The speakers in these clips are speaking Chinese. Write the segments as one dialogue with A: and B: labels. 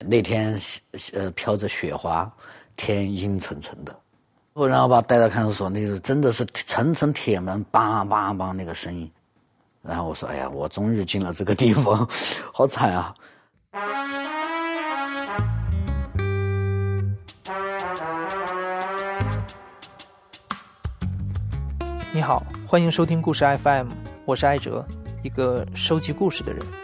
A: 那天呃飘着雪花，天阴沉沉的。我然后把带到看守所，那个真的是层层铁门，梆梆梆那个声音。然后我说：“哎呀，我终于进了这个地方，好惨啊！”
B: 你好，欢迎收听故事 FM，我是艾哲，一个收集故事的人。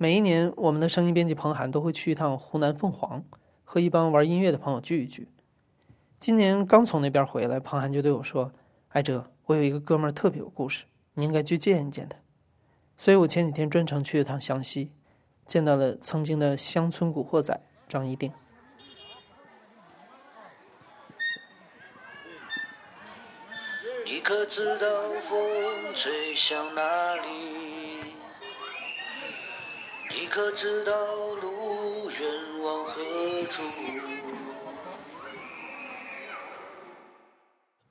B: 每一年，我们的声音编辑彭涵都会去一趟湖南凤凰，和一帮玩音乐的朋友聚一聚。今年刚从那边回来，彭涵就对我说：“艾哲，我有一个哥们儿特别有故事，你应该去见一见他。”所以我前几天专程去了趟湘西，见到了曾经的乡村古惑仔张一定。你可知道风吹向哪里？你可知道路远往何处？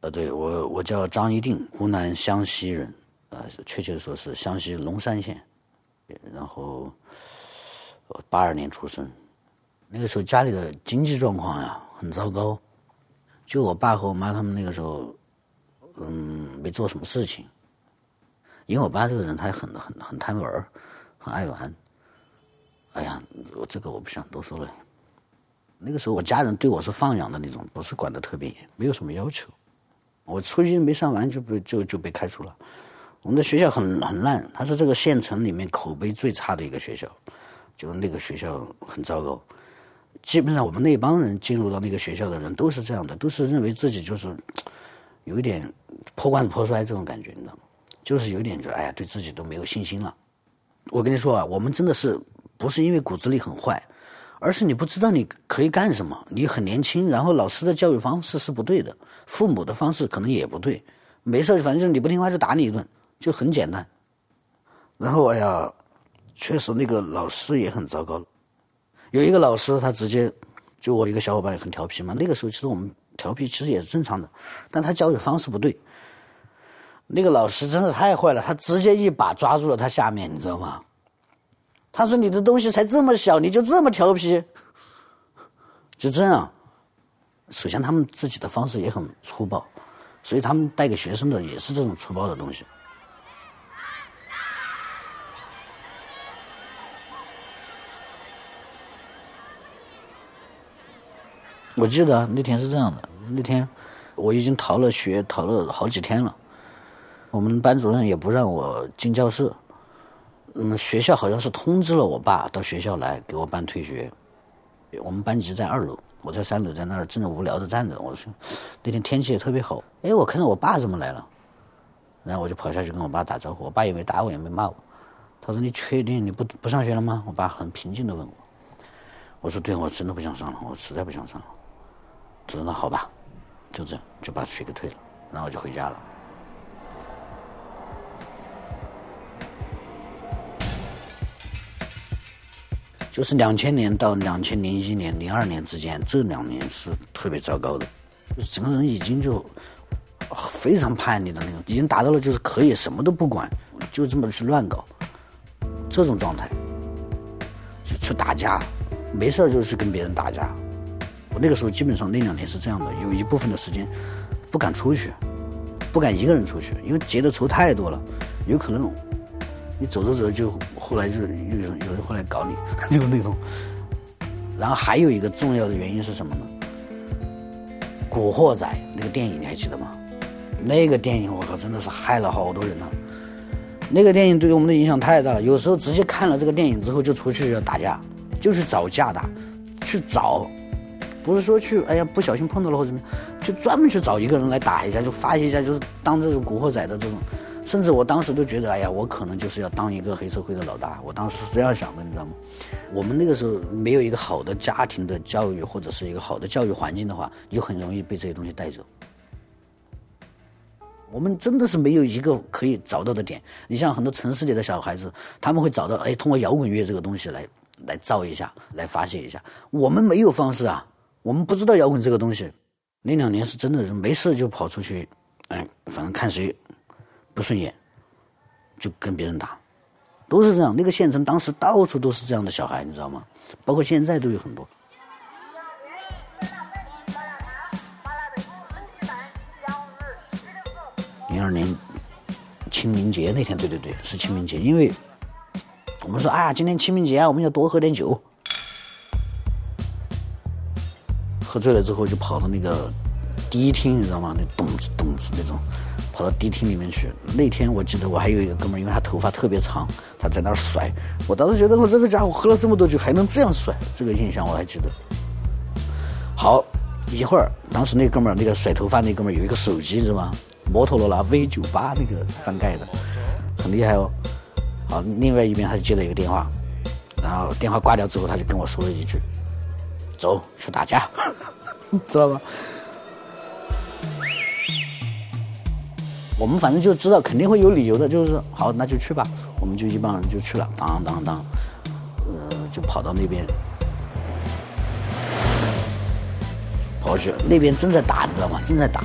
A: 呃，对我，我叫张一定，湖南湘西人，呃，确切说是湘西龙山县，然后八二年出生，那个时候家里的经济状况呀很糟糕，就我爸和我妈他们那个时候，嗯，没做什么事情，因为我爸这个人他很很很贪玩很爱玩，哎呀，我这个我不想多说了。那个时候我家人对我是放养的那种，不是管的特别严，没有什么要求。我初一没上完就被就就被开除了。我们的学校很很烂，它是这个县城里面口碑最差的一个学校，就那个学校很糟糕。基本上我们那帮人进入到那个学校的人都是这样的，都是认为自己就是有一点破罐子破摔这种感觉，你知道吗？就是有点觉得哎呀，对自己都没有信心了。我跟你说啊，我们真的是不是因为骨子里很坏，而是你不知道你可以干什么，你很年轻，然后老师的教育方式是不对的。父母的方式可能也不对，没事反正就是你不听话就打你一顿，就很简单。然后哎呀，确实那个老师也很糟糕。有一个老师他直接，就我一个小伙伴也很调皮嘛。那个时候其实我们调皮其实也是正常的，但他教育方式不对。那个老师真的太坏了，他直接一把抓住了他下面，你知道吗？他说：“你的东西才这么小，你就这么调皮？” 就这样。首先，他们自己的方式也很粗暴，所以他们带给学生的也是这种粗暴的东西。我记得那天是这样的，那天我已经逃了学，逃了好几天了。我们班主任也不让我进教室，嗯，学校好像是通知了我爸到学校来给我办退学。我们班级在二楼。我在三楼，在那儿正无聊的站着。我说，那天天气也特别好。哎，我看到我爸怎么来了，然后我就跑下去跟我爸打招呼。我爸也没打我，也没骂我。他说：“你确定你不不上学了吗？”我爸很平静的问我。我说：“对，我真的不想上了，我实在不想上了。”他说：“那好吧，就这样，就把学给退了，然后我就回家了。”就是两千年到两千零一年、零二年之间，这两年是特别糟糕的，就整个人已经就非常叛逆的那种，已经达到了就是可以什么都不管，就这么去乱搞，这种状态，就去打架，没事就去跟别人打架。我那个时候基本上那两年是这样的，有一部分的时间不敢出去，不敢一个人出去，因为结的仇太多了，有可能。你走着走着就后来就有人有人会来搞你，就是那种。然后还有一个重要的原因是什么呢？《古惑仔》那个电影你还记得吗？那个电影我靠真的是害了好多人呢。那个电影对于我们的影响太大了，有时候直接看了这个电影之后就出去要打架，就去找架打，去找，不是说去哎呀不小心碰到了或者怎么样，就专门去找一个人来打一下，就发泄一下，就是当这种古惑仔的这种。甚至我当时都觉得，哎呀，我可能就是要当一个黑社会的老大。我当时是这样想的，你知道吗？我们那个时候没有一个好的家庭的教育，或者是一个好的教育环境的话，就很容易被这些东西带走。我们真的是没有一个可以找到的点。你像很多城市里的小孩子，他们会找到，哎，通过摇滚乐这个东西来来造一下，来发泄一下。我们没有方式啊，我们不知道摇滚这个东西。那两年是真的是没事就跑出去，哎，反正看谁。不顺眼，就跟别人打，都是这样。那个县城当时到处都是这样的小孩，你知道吗？包括现在都有很多。零二年清明节那天，对对对，是清明节。因为我们说，哎呀，今天清明节啊，我们要多喝点酒。喝醉了之后，就跑到那个迪厅，你知道吗？那咚子咚子那种。跑到迪厅里面去。那天我记得我还有一个哥们儿，因为他头发特别长，他在那儿甩。我当时觉得我这个家伙喝了这么多酒还能这样甩，这个印象我还记得。好，一会儿，当时那哥们儿那个甩头发那哥们儿有一个手机，是吧？摩托罗拉 V 九八那个翻盖的，很厉害哦。好，另外一边他就接了一个电话，然后电话挂掉之后，他就跟我说了一句：“走去打架，知道吗？”我们反正就知道肯定会有理由的，就是好，那就去吧。我们就一帮人就去了，当当当，呃，就跑到那边，跑去，那边正在打，你知道吗？正在打，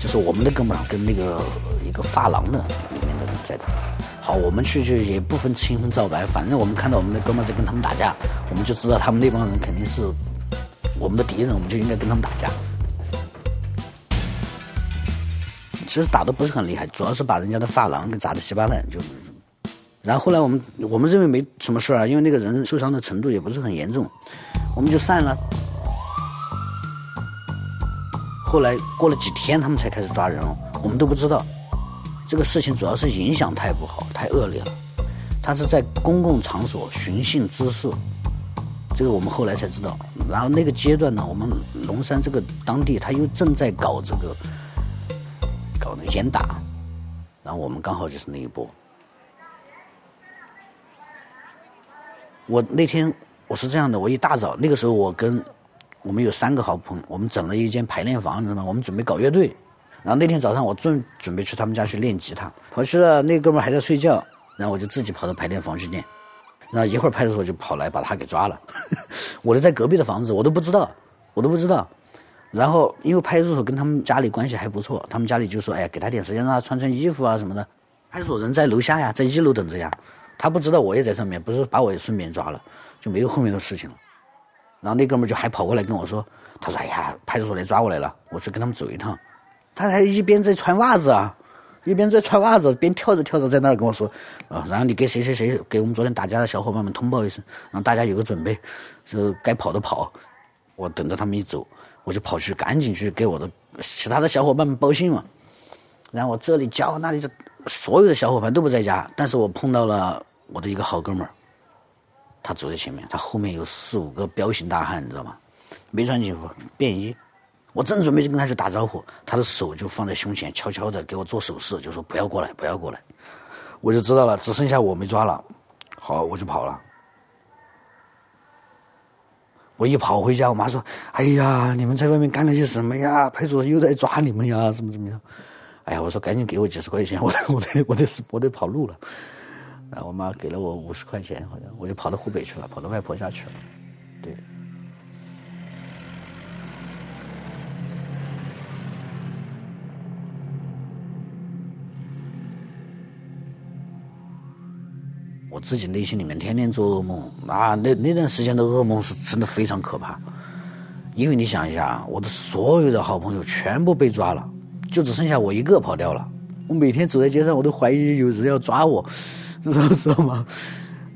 A: 就是我们的哥们儿跟那个一个发廊的里面的人在打。好，我们去就也不分青红皂白，反正我们看到我们的哥们在跟他们打架，我们就知道他们那帮人肯定是我们的敌人，我们就应该跟他们打架。其实打的不是很厉害，主要是把人家的发廊给砸得稀巴烂。就，然后后来我们我们认为没什么事啊，因为那个人受伤的程度也不是很严重，我们就散了。后来过了几天，他们才开始抓人哦，我们都不知道。这个事情主要是影响太不好，太恶劣了。他是在公共场所寻衅滋事，这个我们后来才知道。然后那个阶段呢，我们龙山这个当地他又正在搞这个。严打，然后我们刚好就是那一波。我那天我是这样的，我一大早那个时候，我跟我们有三个好朋友，我们整了一间排练房，你知道吗？我们准备搞乐队。然后那天早上我正准备去他们家去练吉他，跑去了，那哥们还在睡觉，然后我就自己跑到排练房去练。然后一会儿派出所就跑来把他给抓了，我就在隔壁的房子，我都不知道，我都不知道。然后，因为派出所跟他们家里关系还不错，他们家里就说：“哎呀，给他点时间，让他穿穿衣服啊什么的。”派出所人在楼下呀，在一楼等着呀。他不知道我也在上面，不是把我也顺便抓了，就没有后面的事情了。然后那哥们就还跑过来跟我说：“他说，哎呀，派出所来抓我来了，我去跟他们走一趟。”他还一边在穿袜子啊，一边在穿袜子，边跳着跳着在那儿跟我说：“啊，然后你给谁谁谁给我们昨天打架的小伙伴们通报一声，让大家有个准备，就该跑的跑。”我等着他们一走。我就跑去赶紧去给我的其他的小伙伴们报信嘛，然后我这里叫那里就所有的小伙伴都不在家，但是我碰到了我的一个好哥们儿，他走在前面，他后面有四五个彪形大汉，你知道吗？没穿警服，便衣。我正准备就跟他去打招呼，他的手就放在胸前，悄悄的给我做手势，就说不要过来，不要过来。我就知道了，只剩下我没抓了，好，我就跑了。我一跑回家，我妈说：“哎呀，你们在外面干了些什么呀？派出所又在抓你们呀，怎么怎么样？”哎呀，我说：“赶紧给我几十块钱，我 我得我得我得跑路了。”然后我妈给了我五十块钱，好像我就跑到湖北去了，跑到外婆家去了。对。我自己内心里面天天做噩梦啊，那那段时间的噩梦是真的非常可怕，因为你想一下，我的所有的好朋友全部被抓了，就只剩下我一个跑掉了。我每天走在街上，我都怀疑有人要抓我，知道知道吗？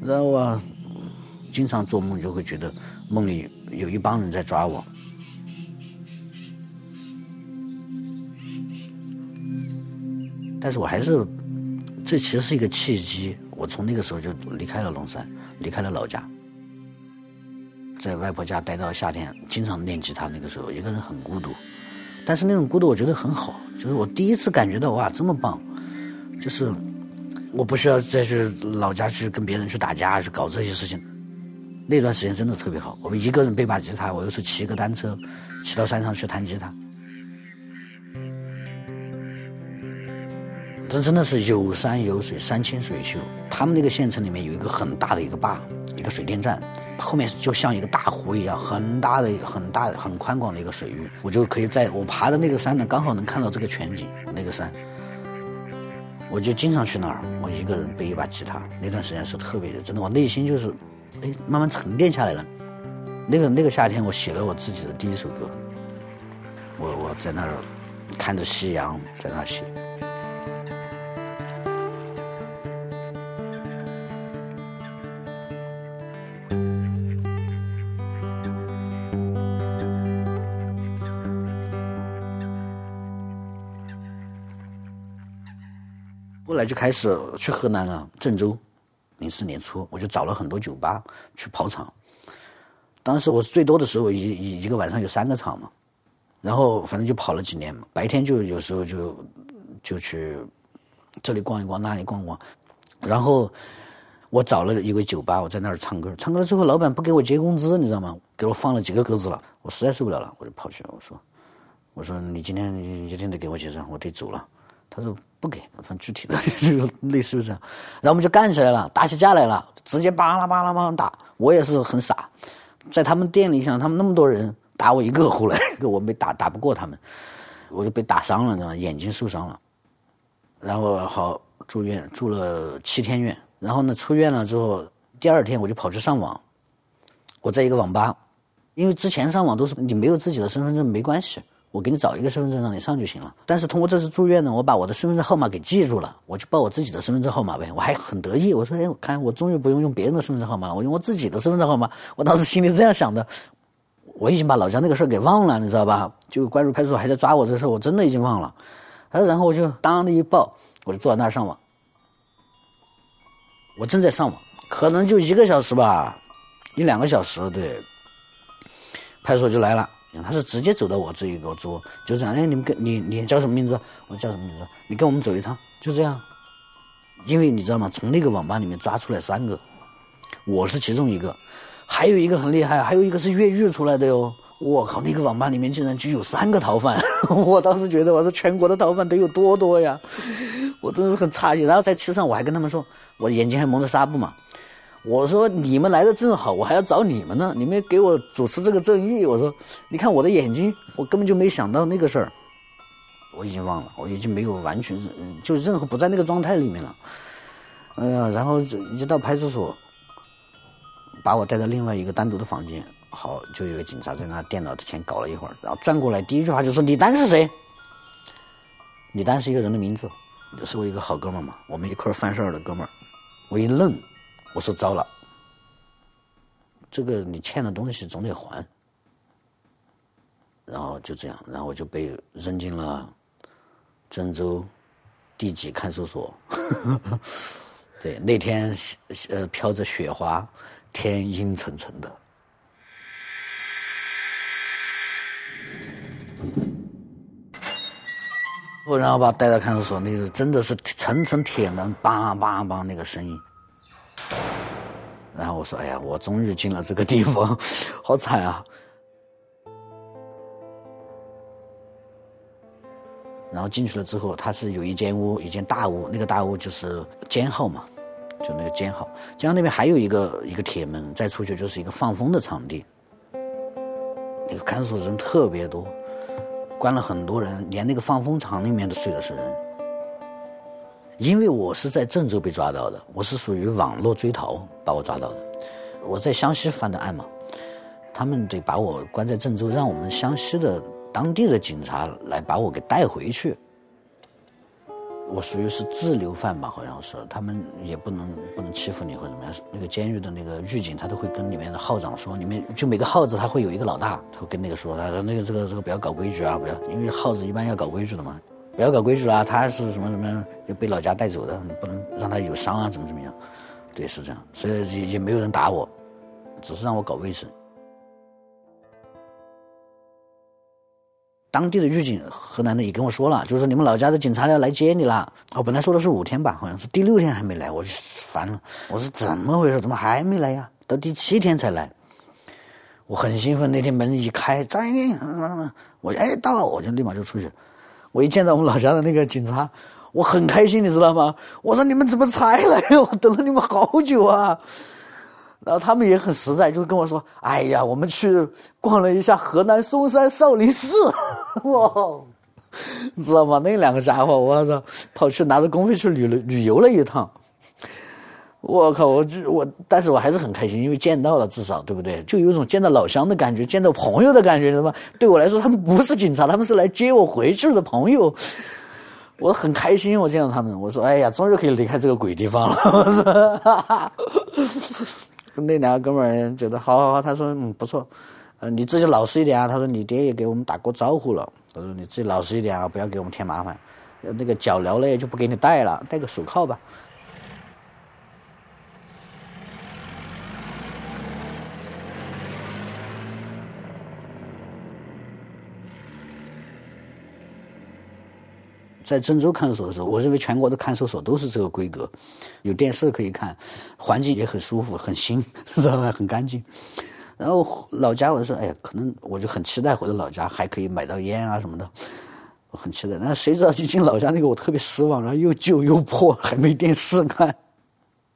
A: 然后啊，经常做梦就会觉得梦里有一帮人在抓我，但是我还是，这其实是一个契机。我从那个时候就离开了龙山，离开了老家，在外婆家待到夏天，经常练吉他。那个时候一个人很孤独，但是那种孤独我觉得很好，就是我第一次感觉到哇这么棒，就是我不需要再去老家去跟别人去打架去搞这些事情。那段时间真的特别好，我们一个人背把吉他，我又是骑个单车，骑到山上去弹吉他。这真的是有山有水，山清水秀。他们那个县城里面有一个很大的一个坝，一个水电站，后面就像一个大湖一样，很大的、很大、很宽广的一个水域。我就可以在我爬的那个山呢，刚好能看到这个全景。那个山，我就经常去那儿。我一个人背一把吉他，那段时间是特别的，真的，我内心就是，哎，慢慢沉淀下来了。那个那个夏天，我写了我自己的第一首歌。我我在那儿看着夕阳，在那儿写。来就开始去河南了，郑州，零四年初，我就找了很多酒吧去跑场。当时我最多的时候，一一一个晚上有三个场嘛，然后反正就跑了几年嘛。白天就有时候就就去这里逛一逛，那里逛逛。然后我找了一个酒吧，我在那儿唱歌。唱歌了之后，老板不给我结工资，你知道吗？给我放了几个鸽子了，我实在受不了了，我就跑去了。我说：“我说你今天一定得给我结账，我得走了。”他说不给，反正具体的 就类似于这样，然后我们就干起来了，打起架来了，直接巴拉巴拉巴拉打。我也是很傻，在他们店里想，他们那么多人打我一个，后 来我没打打不过他们，我就被打伤了，知道吗？眼睛受伤了，然后好住院，住了七天院。然后呢，出院了之后，第二天我就跑去上网。我在一个网吧，因为之前上网都是你没有自己的身份证没关系。我给你找一个身份证让你上就行了。但是通过这次住院呢，我把我的身份证号码给记住了，我就报我自己的身份证号码呗。我还很得意，我说：“哎，我看我终于不用用别人的身份证号码了，我用我自己的身份证号码。”我当时心里这样想的。我已经把老家那个事儿给忘了，你知道吧？就关注派出所还在抓我这事，我真的已经忘了。然后我就当的一报，我就坐在那儿上网。我正在上网，可能就一个小时吧，一两个小时，对。派出所就来了。他是直接走到我这一个桌，就这样。哎，你们跟你你叫什么名字？我叫什么名字？你跟我们走一趟，就这样。因为你知道吗？从那个网吧里面抓出来三个，我是其中一个，还有一个很厉害，还有一个是越狱出来的哟。我靠，那个网吧里面竟然就有三个逃犯！我当时觉得，我说全国的逃犯得有多多呀？我真的是很诧异。然后在车上，我还跟他们说，我眼睛还蒙着纱布嘛。我说你们来的正好，我还要找你们呢。你们给我主持这个正义。我说，你看我的眼睛，我根本就没想到那个事儿。我已经忘了，我已经没有完全，就任何不在那个状态里面了。哎呀，然后一到派出所，把我带到另外一个单独的房间，好，就有个警察在那电脑前搞了一会儿，然后转过来，第一句话就说：“李丹是谁？”李丹是一个人的名字，是我一个好哥们儿嘛，我们一块儿犯事儿的哥们儿。我一愣。我说糟了，这个你欠的东西总得还，然后就这样，然后我就被扔进了郑州地级看守所。对，那天呃飘着雪花，天阴沉沉的。我然后把带到看守所，那个真的是层层铁门，梆梆梆那个声音。然后我说：“哎呀，我终于进了这个地方，好惨啊！”然后进去了之后，它是有一间屋，一间大屋，那个大屋就是监号嘛，就那个监号。监号那边还有一个一个铁门，再出去就是一个放风的场地。那个看守人特别多，关了很多人，连那个放风场里面都睡的是人。因为我是在郑州被抓到的，我是属于网络追逃把我抓到的。我在湘西犯的案嘛，他们得把我关在郑州，让我们湘西的当地的警察来把我给带回去。我属于是自留犯吧，好像是，他们也不能不能欺负你或者怎么样。那个监狱的那个狱警，他都会跟里面的号长说，里面就每个号子他会有一个老大，他会跟那个说，他说那个这个这个不要搞规矩啊，不要，因为号子一般要搞规矩的嘛。不要搞规矩啦！他是什么什么又被老家带走的，你不能让他有伤啊，怎么怎么样？对，是这样。所以也也没有人打我，只是让我搞卫生。当地的狱警，河南的也跟我说了，就是你们老家的警察要来接你了。我本来说的是五天吧，好像是第六天还没来，我就烦了。我说怎么回事？怎么还没来呀？到第七天才来。我很兴奋，那天门一开，张一宁，我哎到，我就立马就出去。我一见到我们老家的那个警察，我很开心，你知道吗？我说你们怎么才来？我等了你们好久啊。然后他们也很实在，就跟我说：“哎呀，我们去逛了一下河南嵩山少林寺，哇，你知道吗？那两个家伙，我操，跑去拿着公费去旅了旅游了一趟。我靠，我就我，但是我还是很开心，因为见到了，至少对不对？就有一种见到老乡的感觉，见到朋友的感觉，知道吗？对我来说，他们不是警察，他们是来接我回去的朋友。我很开心，我见到他们，我说：哎呀，终于可以离开这个鬼地方了。我说，哈哈。”那两个哥们儿觉得好好好，他说嗯不错，呃你自己老实一点啊。他说你爹也给我们打过招呼了，他说你自己老实一点啊，不要给我们添麻烦。那个脚镣呢就不给你戴了，戴个手铐吧。在郑州看守所的时候，我认为全国的看守所都是这个规格，有电视可以看，环境也很舒服，很新，知道吧？很干净。然后老家，我说，哎呀，可能我就很期待回到老家，还可以买到烟啊什么的，我很期待。那谁知道一进老家那个，我特别失望，然后又旧又破，还没电视看。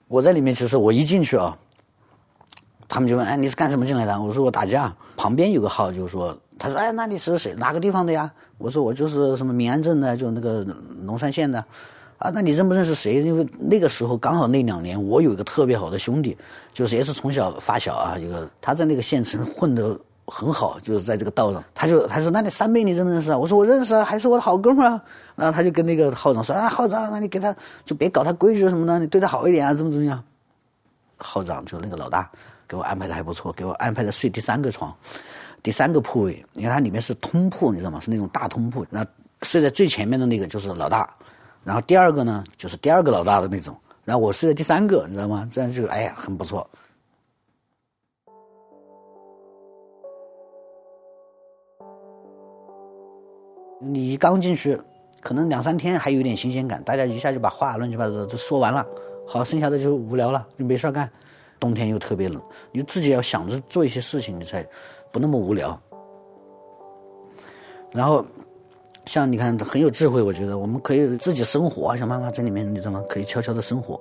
A: 我在里面，其实我一进去啊，他们就问，哎，你是干什么进来的？我说我打架。旁边有个号就说。他说：“哎，那你是谁？哪个地方的呀？”我说：“我就是什么民安镇的，就那个龙山县的。”啊，那你认不认识谁？因为那个时候刚好那两年，我有一个特别好的兄弟，就是也是从小发小啊，一个他在那个县城混得很好，就是在这个道上。他就他说：“那你三妹你认不认识啊？”我说：“我认识啊，还是我的好哥们儿。”然后他就跟那个号长说：“啊，号长，那你给他就别搞他规矩什么的，你对他好一点啊，怎么怎么样？”号长就那个老大给我安排的还不错，给我安排的睡第三个床。第三个铺位，你看它里面是通铺，你知道吗？是那种大通铺。那睡在最前面的那个就是老大，然后第二个呢就是第二个老大的那种，然后我睡在第三个，你知道吗？这样就哎呀很不错。你一刚进去，可能两三天还有点新鲜感，大家一下就把话乱七八糟的都说完了，好，剩下的就无聊了，就没事干。冬天又特别冷，你自己要想着做一些事情，你才。不那么无聊，然后像你看很有智慧，我觉得我们可以自己生火，想办法在里面，你知道吗？可以悄悄的生火，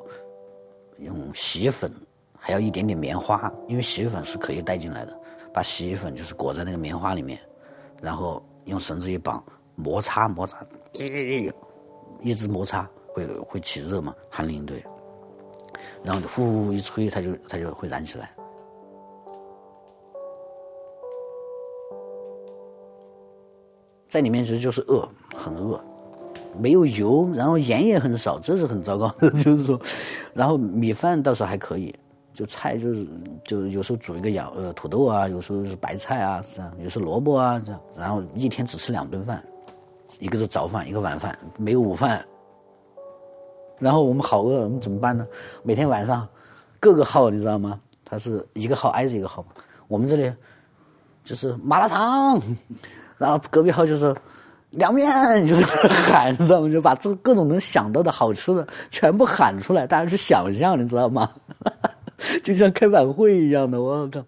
A: 用洗衣粉，还要一点点棉花，因为洗衣粉是可以带进来的。把洗衣粉就是裹在那个棉花里面，然后用绳子一绑，摩擦摩擦，一直摩擦会会起热嘛，寒林对，然后呼一吹，它就它就会燃起来。在里面其实就是饿，很饿，没有油，然后盐也很少，这是很糟糕的。就是说，然后米饭倒是还可以，就菜就是就有时候煮一个羊呃土豆啊，有时候是白菜啊这样，有时候萝卜啊这样，然后一天只吃两顿饭，一个是早饭，一个晚饭，没有午饭。然后我们好饿，我们怎么办呢？每天晚上各个号你知道吗？它是一个号挨着一个号，我们这里就是麻辣烫。然后隔壁号就是凉面，就是 喊，你知道吗？就把这各种能想到的好吃的全部喊出来，大家去想象，你知道吗？就像开晚会一样的，我靠！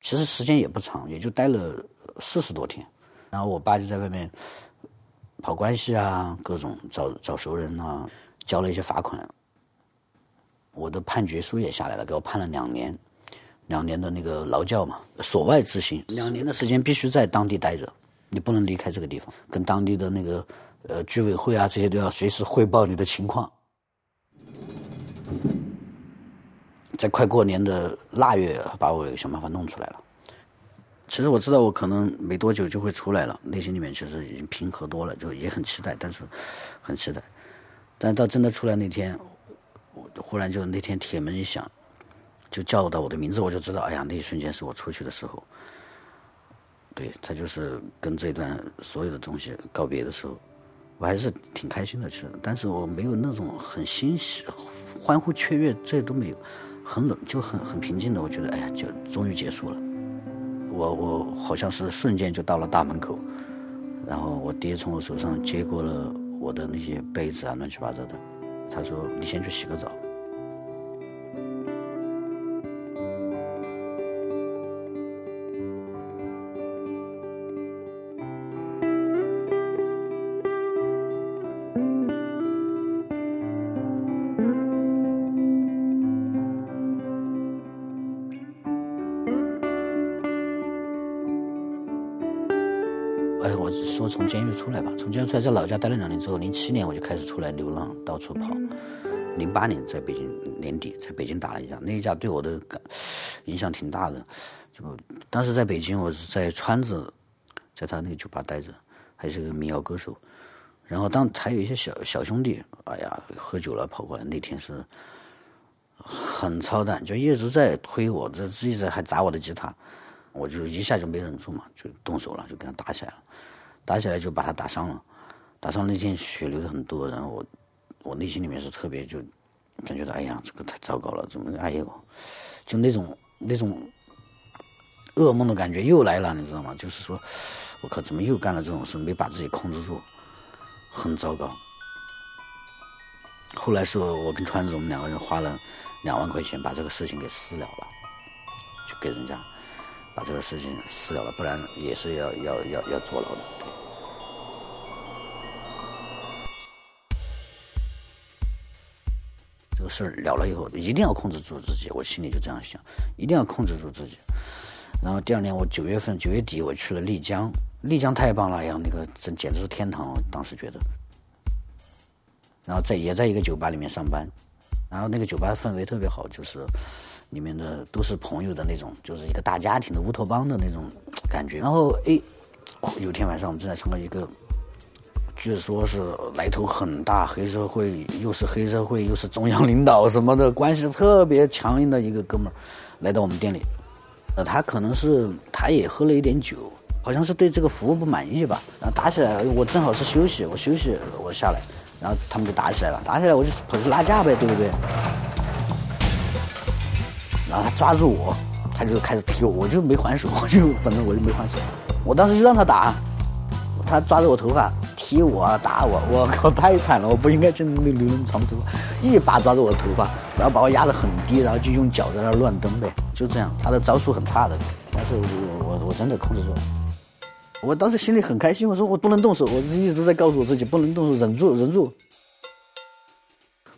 A: 其实时间也不长，也就待了四十多天。然后我爸就在外面跑关系啊，各种找找熟人啊，交了一些罚款。我的判决书也下来了，给我判了两年。两年的那个劳教嘛，所外执行，两年的时间必须在当地待着，你不能离开这个地方，跟当地的那个呃居委会啊这些都要随时汇报你的情况。在快过年的腊月，把我想办法弄出来了。其实我知道我可能没多久就会出来了，内心里面其实已经平和多了，就也很期待，但是很期待。但到真的出来那天，我忽然就那天铁门一响。就叫到我的名字，我就知道，哎呀，那一瞬间是我出去的时候。对他就是跟这段所有的东西告别的时候，我还是挺开心的，其实，但是我没有那种很欣喜、欢呼雀跃，这都没有，很冷，就很很平静的，我觉得，哎呀，就终于结束了。我我好像是瞬间就到了大门口，然后我爹从我手上接过了我的那些被子啊，乱七八糟的，他说：“你先去洗个澡。”说从监狱出来吧，从监狱出来，在老家待了两年之后，零七年我就开始出来流浪，到处跑。零八年在北京年底在北京打了一架，那一架对我的感影响挺大的。就当时在北京，我是在川子，在他那个酒吧待着，还是个民谣歌手。然后当还有一些小小兄弟，哎呀，喝酒了跑过来，那天是很操蛋，就一直在推我，这一直还砸我的吉他。我就一下就没忍住嘛，就动手了，就跟他打起来了。打起来就把他打伤了，打伤那天血流的很多，然后我我内心里面是特别就感觉到，哎呀，这个太糟糕了，怎么哎呦，就那种那种噩梦的感觉又来了，你知道吗？就是说，我靠，怎么又干了这种事，没把自己控制住，很糟糕。后来是我跟川子我们两个人花了两万块钱把这个事情给私了了，就给人家。把这个事情私了了，不然也是要要要要坐牢的。这个事儿了了以后，一定要控制住自己，我心里就这样想，一定要控制住自己。然后第二年我九月份九月底我去了丽江，丽江太棒了，哎呀，那个真简直是天堂，当时觉得。然后在也在一个酒吧里面上班，然后那个酒吧氛围特别好，就是。里面的都是朋友的那种，就是一个大家庭的乌托邦的那种感觉。然后，哎，有天晚上我们正在唱歌，一个据说是来头很大，黑社会又是黑社会又是中央领导什么的关系特别强硬的一个哥们儿来到我们店里。呃，他可能是他也喝了一点酒，好像是对这个服务不满意吧。然后打起来，我正好是休息，我休息我下来，然后他们就打起来了。打起来我就跑去拉架呗，对不对？然后他抓住我，他就开始踢我，我就没还手，我就反正我就没还手。我当时就让他打，他抓着我头发踢我，打我，我靠，太惨了！我不应该真留留那么长的头发，一把抓住我的头发，然后把我压得很低，然后就用脚在那乱蹬呗，就这样。他的招数很差的，但是我我我真的控制住了。我当时心里很开心，我说我不能动手，我一直在告诉我自己不能动手，忍住，忍住。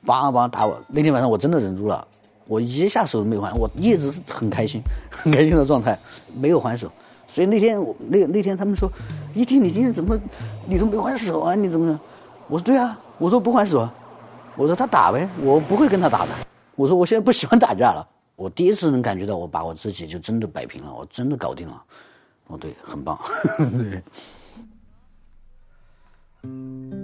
A: 梆梆打我，那天晚上我真的忍住了。我一下手都没还，我一直是很开心、很开心的状态，没有还手。所以那天我那那天他们说，一听你今天怎么你都没还手啊？你怎么？我说对啊，我说不还手，我说他打呗，我不会跟他打的。我说我现在不喜欢打架了。我第一次能感觉到我把我自己就真的摆平了，我真的搞定了。哦，对，很棒，对。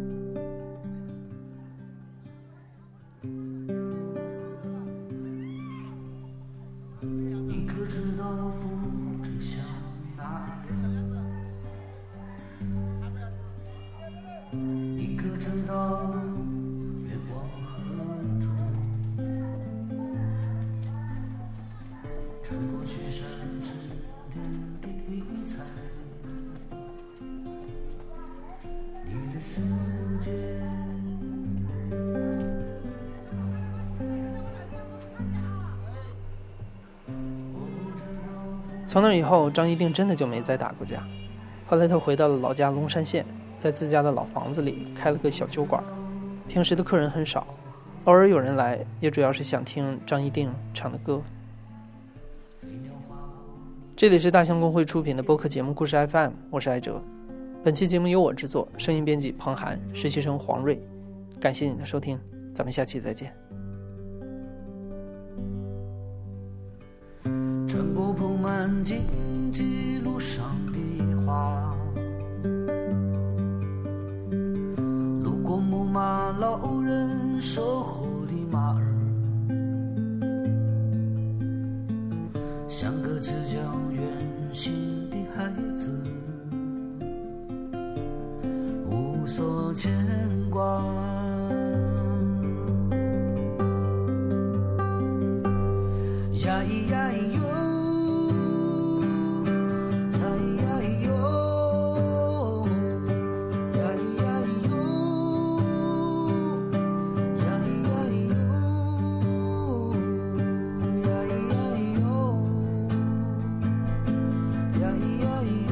B: 从那以后，张一定真的就没再打过架。后来他回到了老家龙山县，在自家的老房子里开了个小酒馆。平时的客人很少，偶尔有人来，也主要是想听张一定唱的歌。这里是大象公会出品的播客节目《故事 FM》，我是艾哲。本期节目由我制作，声音编辑彭涵，实习生黄瑞。感谢你的收听，咱们下期再见。
C: 荆棘路上的花，路过牧马老人守 yeah,
A: yeah.